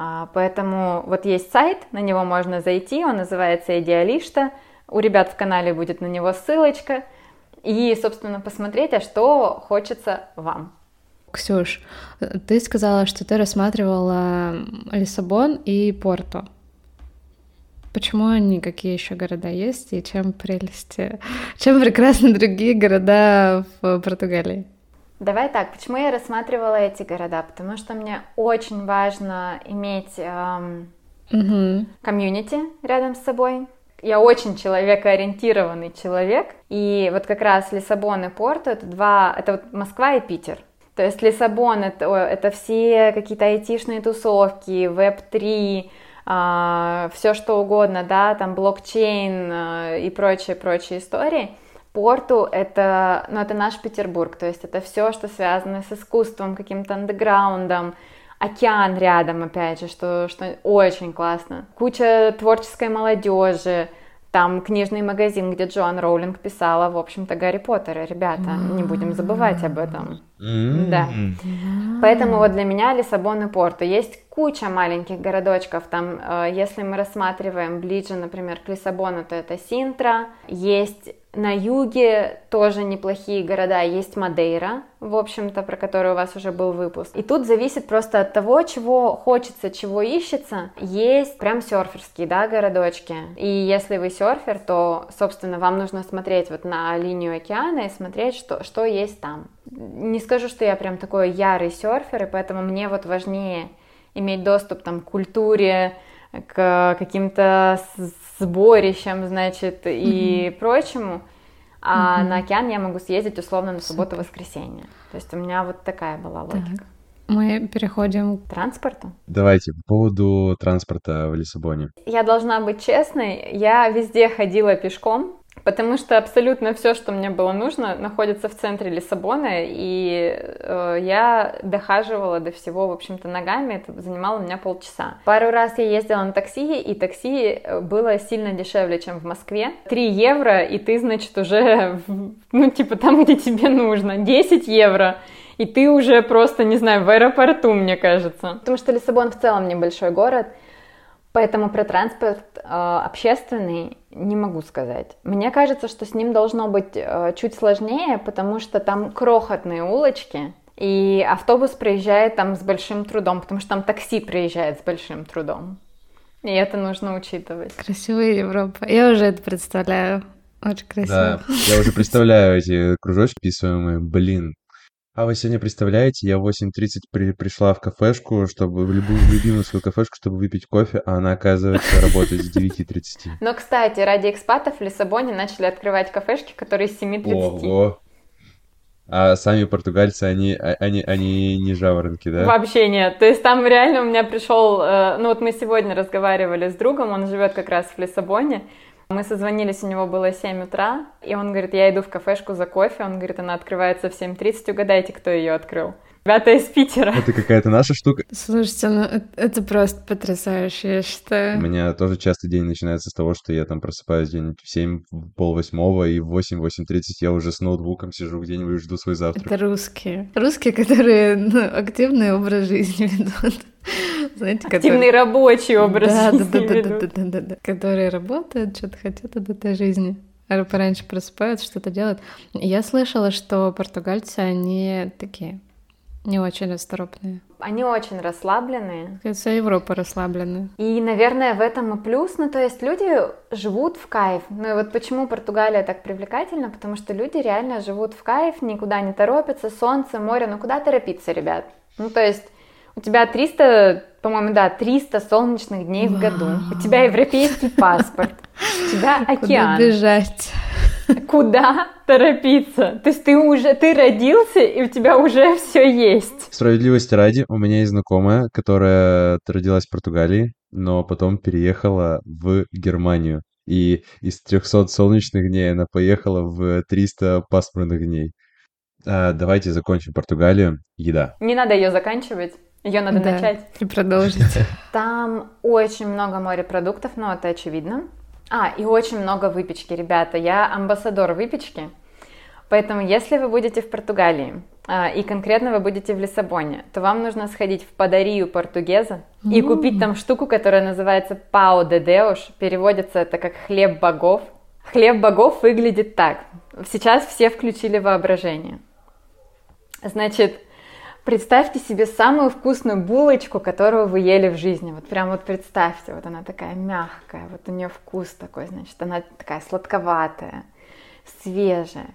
А, поэтому вот есть сайт, на него можно зайти, он называется «Идеалишта», у ребят в канале будет на него ссылочка, и, собственно, посмотреть, а что хочется вам. Ксюш, ты сказала, что ты рассматривала Лиссабон и Порту. Почему они, какие еще города есть, и чем прелести, чем прекрасны другие города в Португалии? Давай так, почему я рассматривала эти города? Потому что мне очень важно иметь эм, угу. комьюнити рядом с собой. Я очень человекоориентированный человек, и вот как раз Лиссабон и Порту это два, это вот Москва и Питер. То есть Лиссабон это, это все какие-то айтишные тусовки, веб-3, а, все что угодно, да, там блокчейн а, и прочие-прочие истории. Порту это, ну, это наш Петербург, то есть это все, что связано с искусством, каким-то андеграундом, океан рядом, опять же, что, что очень классно. Куча творческой молодежи, там книжный магазин, где Джоан Роулинг писала, в общем-то, Гарри Поттера. Ребята, не будем забывать об этом. Да. Поэтому вот для меня Лиссабон и Порту. Есть куча маленьких городочков. Там, э, если мы рассматриваем ближе, например, к Лиссабону, то это Синтра. Есть на юге тоже неплохие города. Есть Мадейра, в общем-то, про который у вас уже был выпуск. И тут зависит просто от того, чего хочется, чего ищется. Есть прям серферские, да, городочки. И если вы серфер, то, собственно, вам нужно смотреть вот на линию океана и смотреть, что, что есть там. Не скажу, что я прям такой ярый серфер, и поэтому мне вот важнее иметь доступ там, к культуре, к каким-то сборищам, значит, и mm-hmm. прочему. А mm-hmm. на океан я могу съездить условно на субботу-воскресенье. То есть у меня вот такая была логика. Так. Мы переходим к транспорту. Давайте по поводу транспорта в Лиссабоне. Я должна быть честной, я везде ходила пешком, Потому что абсолютно все, что мне было нужно, находится в центре Лиссабона, и э, я дохаживала до всего, в общем-то, ногами. Это занимало у меня полчаса. Пару раз я ездила на такси, и такси э, было сильно дешевле, чем в Москве. 3 евро, и ты, значит, уже, ну, типа, там, где тебе нужно. 10 евро, и ты уже просто, не знаю, в аэропорту, мне кажется. Потому что Лиссабон в целом небольшой город, Поэтому про транспорт э, общественный не могу сказать. Мне кажется, что с ним должно быть э, чуть сложнее, потому что там крохотные улочки, и автобус проезжает там с большим трудом, потому что там такси приезжает с большим трудом. И это нужно учитывать. Красивая Европа. Я уже это представляю. Очень красиво. Да, я уже представляю эти кружочки писаемые. Блин, а вы сегодня представляете, я в 8.30 при, пришла в кафешку, чтобы в любую любимую свою кафешку, чтобы выпить кофе, а она, оказывается, работает с 9.30. Но, кстати, ради экспатов в Лиссабоне начали открывать кафешки, которые с 7.30. Ого! А сами португальцы, они, а, они, они не жаворонки, да? Вообще нет. То есть там реально у меня пришел, э, ну вот мы сегодня разговаривали с другом, он живет как раз в Лиссабоне, мы созвонились, у него было 7 утра, и он говорит, я иду в кафешку за кофе, он говорит, она открывается в 7.30, угадайте, кто ее открыл. Ребята из Питера. Это какая-то наша штука. Слушайте, ну это просто потрясающе, я считаю. У меня тоже часто день начинается с того, что я там просыпаюсь день в 7, пол восьмого, и в 8, 8.30 я уже с ноутбуком сижу где-нибудь и жду свой завтрак. Это русские. Русские, которые ну, активный образ жизни ведут. Знаете, Активный которые... рабочий образ да, жизни да, да, да, да, да, да, да, которые работают, что-то хотят от этой жизни. А пораньше просыпаются, что-то делают. Я слышала, что португальцы, они такие не очень расторопные. Они очень расслабленные. Вся Европа расслабленная. И, наверное, в этом и плюс. Ну, то есть люди живут в кайф. Ну и вот почему Португалия так привлекательна? Потому что люди реально живут в кайф, никуда не торопятся, солнце, море. Ну куда торопиться, ребят? Ну, то есть у тебя 300, по-моему, да, 300 солнечных дней в году. У тебя европейский паспорт. У тебя океан. Куда бежать? Куда торопиться? То есть ты уже, ты родился, и у тебя уже все есть. Справедливости ради, у меня есть знакомая, которая родилась в Португалии, но потом переехала в Германию. И из 300 солнечных дней она поехала в 300 пасмурных дней. А, давайте закончим Португалию. Еда. Не надо ее заканчивать. Ее надо да, начать. И продолжить. Там очень много морепродуктов, но это очевидно. А, и очень много выпечки, ребята. Я амбассадор выпечки. Поэтому, если вы будете в Португалии, а, и конкретно вы будете в Лиссабоне, то вам нужно сходить в Подарию Португеза и купить там штуку, которая называется Пау де Деуш. Переводится это как хлеб богов. Хлеб богов выглядит так. Сейчас все включили воображение. Значит, Представьте себе самую вкусную булочку, которую вы ели в жизни. Вот прям вот представьте, вот она такая мягкая, вот у нее вкус такой, значит, она такая сладковатая, свежая.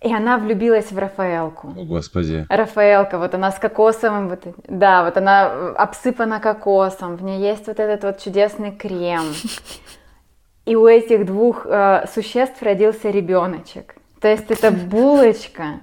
И она влюбилась в Рафаэлку. О, Господи. Рафаэлка, вот она с кокосовым, вот, да, вот она обсыпана кокосом, в ней есть вот этот вот чудесный крем. И у этих двух э, существ родился ребеночек. То есть это булочка,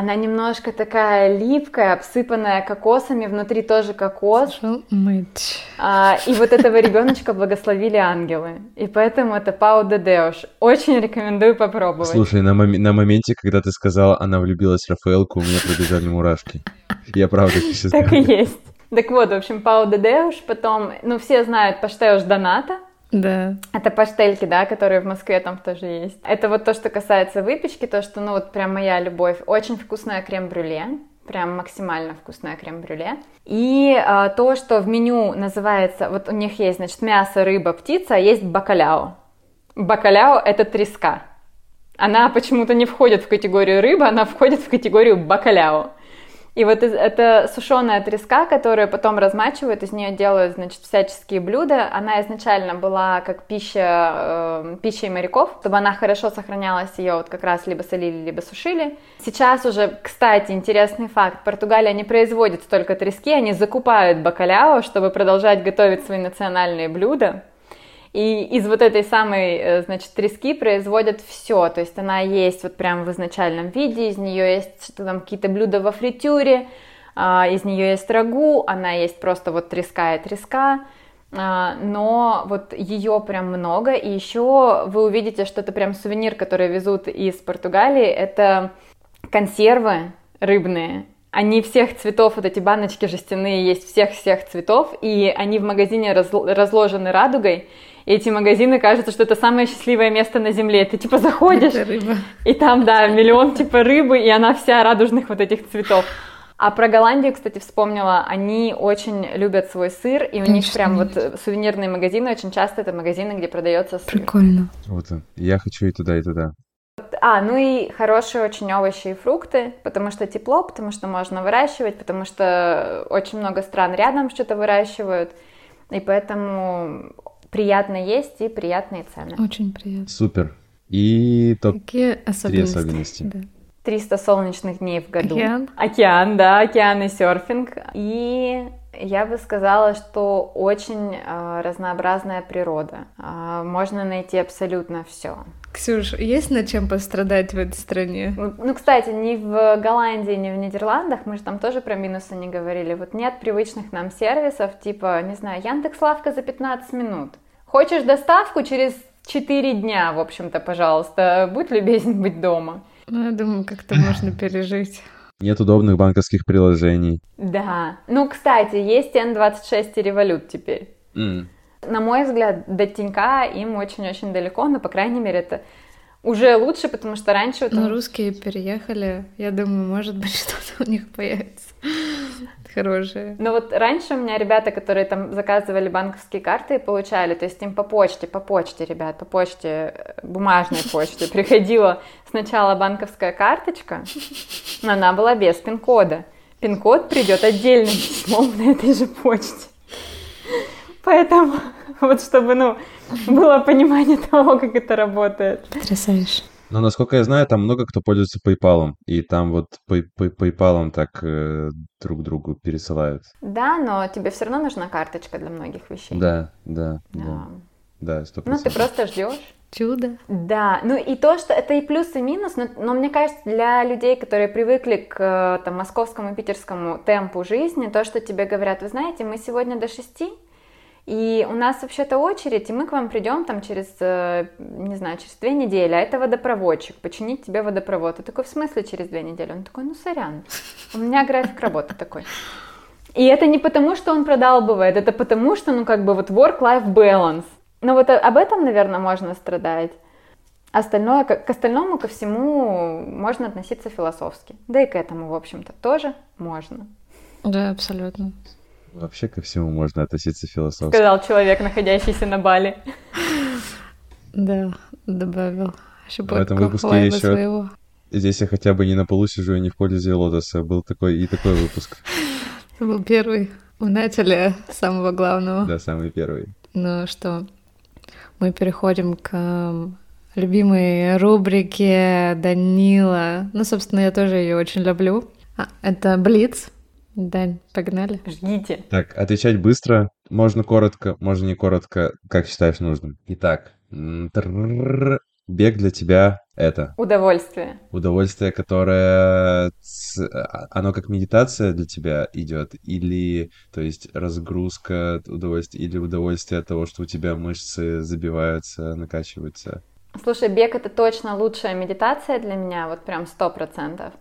Она немножко такая липкая, обсыпанная кокосами, внутри тоже кокос. Мыть. А, и вот этого ребеночка благословили ангелы. И поэтому это Пау де Деуш. Очень рекомендую попробовать. Слушай, на, мом- на моменте, когда ты сказала, она влюбилась в Рафаэлку, у меня пробежали мурашки. Я правда сейчас... Так и есть. Так вот, в общем, Пау де Деуш, потом, ну, все знают Паштеуш Доната, Да. Это паштельки, да, которые в Москве там тоже есть. Это вот то, что касается выпечки, то, что, ну, вот прям моя любовь. Очень вкусное крем-брюле, прям максимально вкусное крем-брюле. И а, то, что в меню называется, вот у них есть, значит, мясо, рыба, птица, а есть бакаляо. Бакаляо — это треска. Она почему-то не входит в категорию рыба, она входит в категорию бакаляо. И вот это сушеная треска, которую потом размачивают, из нее делают, значит, всяческие блюда. Она изначально была как пища, э, пищей моряков, чтобы она хорошо сохранялась, ее вот как раз либо солили, либо сушили. Сейчас уже, кстати, интересный факт, Португалия не производит столько трески, они закупают бакаляо, чтобы продолжать готовить свои национальные блюда. И из вот этой самой, э, значит, трески производят все. То есть она есть вот прям в изначальном виде, из нее есть что там какие-то блюда во фритюре, а, из нее есть рагу, она есть просто вот треска и треска. А, Но вот ее прям много, и еще вы увидите, что это прям сувенир, который везут из Португалии, это консервы рыбные, они всех цветов, вот эти баночки жестяные есть всех-всех цветов, и они в магазине разл- разложены радугой, и эти магазины кажется, что это самое счастливое место на земле. Ты типа заходишь, и там, да, миллион типа рыбы, и она вся радужных вот этих цветов. А про Голландию, кстати, вспомнила, они очень любят свой сыр, и у них Точно. прям вот э, сувенирные магазины, очень часто это магазины, где продается сыр. Прикольно. Круто. Я хочу и туда, и туда. А, ну и хорошие очень овощи и фрукты, потому что тепло, потому что можно выращивать, потому что очень много стран рядом что-то выращивают, и поэтому приятно есть и приятные цены. Очень приятно. Супер. И топ Какие особенности? особенности. Да. 300 солнечных дней в году. Океан? Океан, да, океан и серфинг. И я бы сказала, что очень э, разнообразная природа. Э, можно найти абсолютно все. Ксюш, есть над чем пострадать в этой стране? Ну, кстати, ни в Голландии, ни в Нидерландах, мы же там тоже про минусы не говорили. Вот нет привычных нам сервисов, типа, не знаю, Яндекс.Лавка за 15 минут. Хочешь доставку через 4 дня, в общем-то, пожалуйста, будь любезен быть дома. Ну, я думаю, как-то можно пережить. Нет удобных банковских приложений. Да. Ну, кстати, есть N26 и Revolut теперь. М. На мой взгляд, до Тинька им очень-очень далеко, но, по крайней мере, это уже лучше, потому что раньше... вот Ну, там- русские переехали. Я думаю, может быть, что-то у них появится. Хорошее. Ну вот раньше у меня ребята, которые там заказывали банковские карты и получали, то есть им по почте, по почте, ребят, по почте, э, бумажной почте приходила сначала банковская карточка, но она была без пин-кода. Пин-код придет отдельным письмом на этой же почте. Поэтому, вот чтобы, ну, было понимание того, как это работает. Потрясающе. Но, насколько я знаю, там много кто пользуется PayPal, и там вот пай- пай- PayPal так э, друг другу пересылают. Да, но тебе все равно нужна карточка для многих вещей. Да, да, да, Да. да, сто Ну, ты просто ждешь. Чудо. Да, ну и то, что это и плюс, и минус, но, но мне кажется, для людей, которые привыкли к э, там, московскому, питерскому темпу жизни, то, что тебе говорят, вы знаете, мы сегодня до шести, и у нас вообще-то очередь, и мы к вам придем там через, э, не знаю, через две недели, а это водопроводчик, починить тебе водопровод. Ты такой, в смысле через две недели? Он такой, ну, сорян, у меня график работы такой. И это не потому, что он продалбывает, это потому, что, ну, как бы вот work-life balance. Ну, вот об этом, наверное, можно страдать. Остальное, к, к остальному, ко всему можно относиться философски. Да и к этому, в общем-то, тоже можно. Да, абсолютно. Вообще ко всему можно относиться философски. Сказал человек, находящийся на Бали. Да, добавил. В этом выпуске еще- своего. Здесь я хотя бы не на полу сижу и не в пользе лотоса. Был такой и такой выпуск. Это был первый. Мы начали с самого главного. Да, самый первый. Ну что, мы переходим к м, любимой рубрике Данила. Ну, собственно, я тоже ее очень люблю. А, это Блиц. Дань, погнали. Ждите. Так, отвечать быстро. Можно коротко, можно не коротко. Как считаешь нужным. Итак. Бег для тебя это? Удовольствие. Удовольствие, которое... А, оно как медитация для тебя идет? Или, то есть, разгрузка удовольствия? Или удовольствие от того, что у тебя мышцы забиваются, накачиваются? Слушай, бег — это точно лучшая медитация для меня, вот прям сто процентов.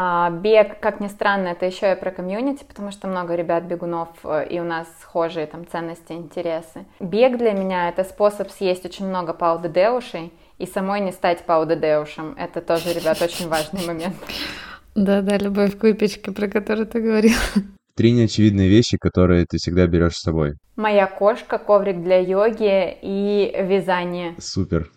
А, бег, как ни странно, это еще и про комьюнити, потому что много ребят-бегунов, э, и у нас схожие там ценности, интересы. Бег для меня — это способ съесть очень много паудедеушей, и самой не стать паудедеушем. Это тоже, ребят, очень важный момент. Да-да, любовь к выпечке, про которую ты говорил. Три неочевидные вещи, которые ты всегда берешь с собой. Моя кошка, коврик для йоги и вязание. Супер.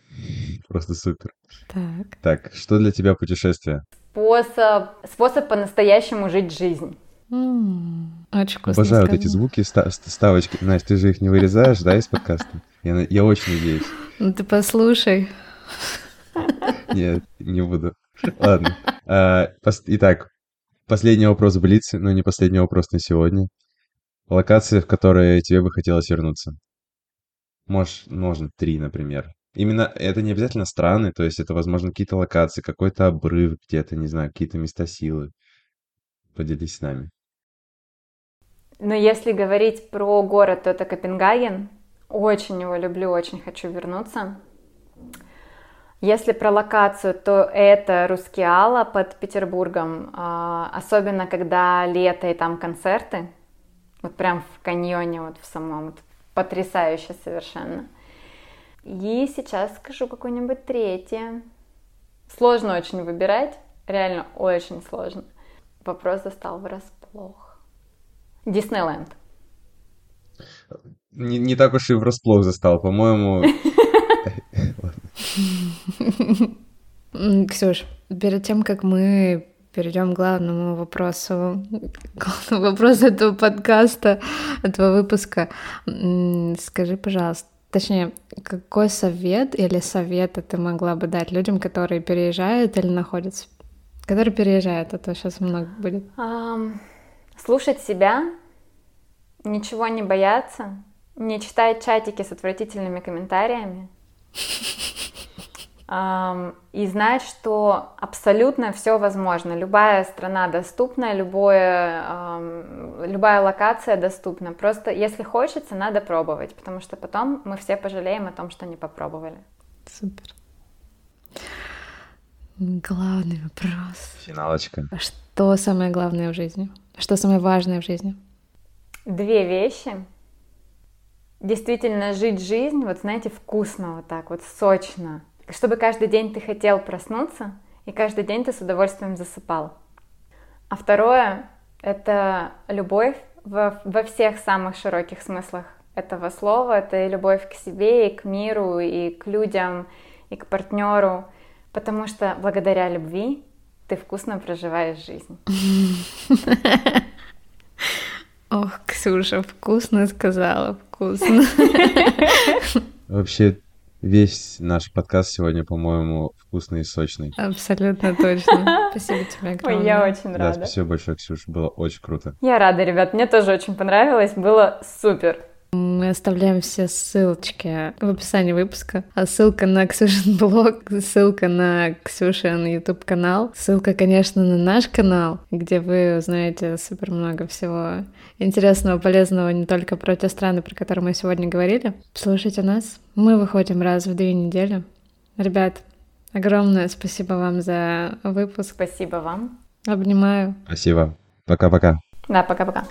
Просто супер. Так. Так, что для тебя путешествие? Способ, способ по-настоящему жить жизнь. Очень вкусно Обожаю вот эти звуки, ста- ставочки. Настя, ты же их не вырезаешь, да, из подкаста? Я, я очень надеюсь. Ну ты послушай. Нет, не буду. Ладно. А, пос- Итак, последний вопрос в Блице, но не последний вопрос на сегодня. Локации, в которые тебе бы хотелось вернуться. Можешь, можно три, например. Именно это не обязательно страны, то есть это, возможно, какие-то локации, какой-то обрыв где-то, не знаю, какие-то места силы. Поделись с нами. Но если говорить про город, то это Копенгаген. Очень его люблю, очень хочу вернуться. Если про локацию, то это Рускеала под Петербургом, а, особенно когда лето и там концерты, вот прям в каньоне, вот в самом, вот потрясающе совершенно. И сейчас скажу какое-нибудь третье. Сложно очень выбирать, реально очень сложно. Вопрос застал врасплох. Диснейленд. Не, не так уж и врасплох застал, по-моему. Ксюш, перед тем, как мы перейдем к главному вопросу, главному вопросу этого подкаста, этого выпуска, скажи, пожалуйста, точнее, какой совет или советы ты могла бы дать людям, которые переезжают или находятся, которые переезжают, а то сейчас много будет. Ам, слушать себя, ничего не бояться, не читать чатики с отвратительными комментариями. И знать, что абсолютно все возможно. Любая страна доступна, любое, любая локация доступна. Просто если хочется, надо пробовать, потому что потом мы все пожалеем о том, что не попробовали. Супер. Главный вопрос. Финалочка. А Что самое главное в жизни? Что самое важное в жизни? Две вещи. Действительно жить жизнь, вот знаете, вкусно вот так, вот сочно. Чтобы каждый день ты хотел проснуться, и каждый день ты с удовольствием засыпал. А второе — это любовь во, во всех самых широких смыслах этого слова. Это и любовь к себе, и к миру, и к людям, и к партнеру. Потому что благодаря любви ты вкусно проживаешь жизнь. Ох, Ксюша, вкусно сказала, вкусно. Вообще, весь наш подкаст сегодня, по-моему, вкусный и сочный. Абсолютно точно. Спасибо тебе Ой, огромное. я очень Да, рада. спасибо большое, Ксюш, было очень круто. Я рада, ребят, мне тоже очень понравилось, было супер. Мы оставляем все ссылочки в описании выпуска. А ссылка на Ксюшин блог, ссылка на Ксюшин YouTube канал, ссылка, конечно, на наш канал, где вы узнаете супер много всего интересного, полезного не только про те страны, про которые мы сегодня говорили. Слушайте нас. Мы выходим раз в две недели. Ребят, огромное спасибо вам за выпуск. Спасибо вам. Обнимаю. Спасибо. Пока-пока. Да, пока-пока.